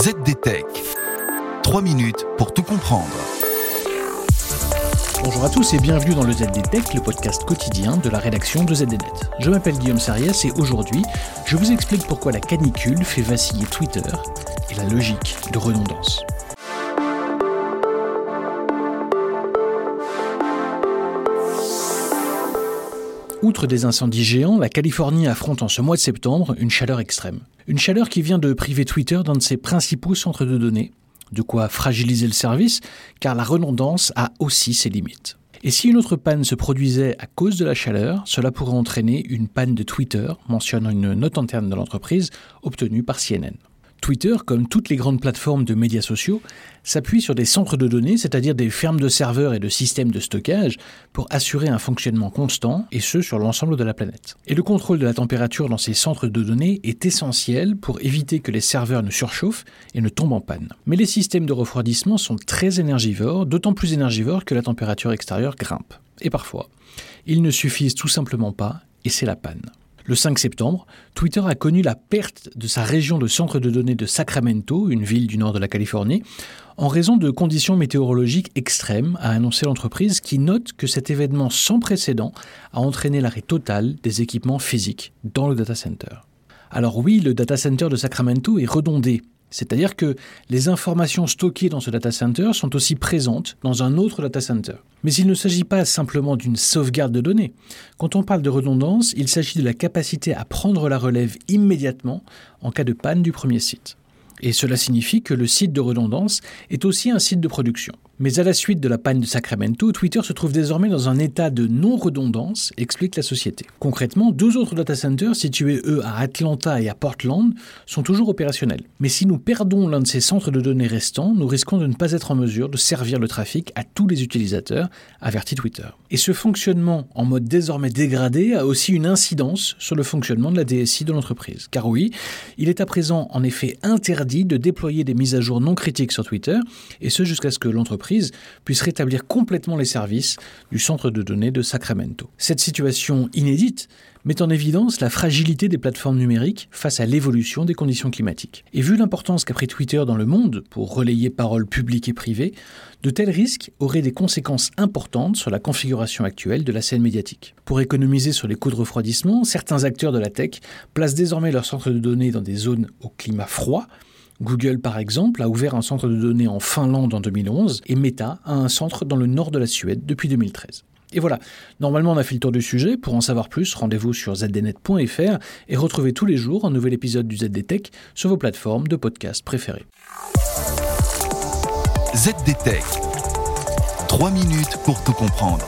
ZDTech. 3 minutes pour tout comprendre. Bonjour à tous et bienvenue dans le ZDTech, le podcast quotidien de la rédaction de ZDNet. Je m'appelle Guillaume Sariès et aujourd'hui, je vous explique pourquoi la canicule fait vaciller Twitter et la logique de redondance. Outre des incendies géants, la Californie affronte en ce mois de septembre une chaleur extrême. Une chaleur qui vient de priver Twitter d'un de ses principaux centres de données, de quoi fragiliser le service, car la redondance a aussi ses limites. Et si une autre panne se produisait à cause de la chaleur, cela pourrait entraîner une panne de Twitter, mentionnant une note interne de l'entreprise obtenue par CNN. Twitter, comme toutes les grandes plateformes de médias sociaux, s'appuie sur des centres de données, c'est-à-dire des fermes de serveurs et de systèmes de stockage, pour assurer un fonctionnement constant, et ce sur l'ensemble de la planète. Et le contrôle de la température dans ces centres de données est essentiel pour éviter que les serveurs ne surchauffent et ne tombent en panne. Mais les systèmes de refroidissement sont très énergivores, d'autant plus énergivores que la température extérieure grimpe. Et parfois, ils ne suffisent tout simplement pas, et c'est la panne. Le 5 septembre, Twitter a connu la perte de sa région de centre de données de Sacramento, une ville du nord de la Californie, en raison de conditions météorologiques extrêmes, a annoncé l'entreprise qui note que cet événement sans précédent a entraîné l'arrêt total des équipements physiques dans le data center. Alors oui, le data center de Sacramento est redondé, c'est-à-dire que les informations stockées dans ce data center sont aussi présentes dans un autre data center. Mais il ne s'agit pas simplement d'une sauvegarde de données. Quand on parle de redondance, il s'agit de la capacité à prendre la relève immédiatement en cas de panne du premier site. Et cela signifie que le site de redondance est aussi un site de production. Mais à la suite de la panne de Sacramento, Twitter se trouve désormais dans un état de non-redondance, explique la société. Concrètement, deux autres data centers situés eux à Atlanta et à Portland sont toujours opérationnels. Mais si nous perdons l'un de ces centres de données restants, nous risquons de ne pas être en mesure de servir le trafic à tous les utilisateurs, avertit Twitter. Et ce fonctionnement en mode désormais dégradé a aussi une incidence sur le fonctionnement de la DSI de l'entreprise. Car oui, il est à présent en effet interdit de déployer des mises à jour non critiques sur Twitter, et ce jusqu'à ce que l'entreprise puisse rétablir complètement les services du centre de données de Sacramento. Cette situation inédite met en évidence la fragilité des plateformes numériques face à l'évolution des conditions climatiques. Et vu l'importance qu'a pris Twitter dans le monde pour relayer paroles publiques et privées, de tels risques auraient des conséquences importantes sur la configuration actuelle de la scène médiatique. Pour économiser sur les coûts de refroidissement, certains acteurs de la tech placent désormais leurs centres de données dans des zones au climat froid, Google, par exemple, a ouvert un centre de données en Finlande en 2011 et Meta a un centre dans le nord de la Suède depuis 2013. Et voilà, normalement on a fait le tour du sujet. Pour en savoir plus, rendez-vous sur zdnet.fr et retrouvez tous les jours un nouvel épisode du ZDTech sur vos plateformes de podcast préférées. ZDTech. 3 minutes pour tout comprendre.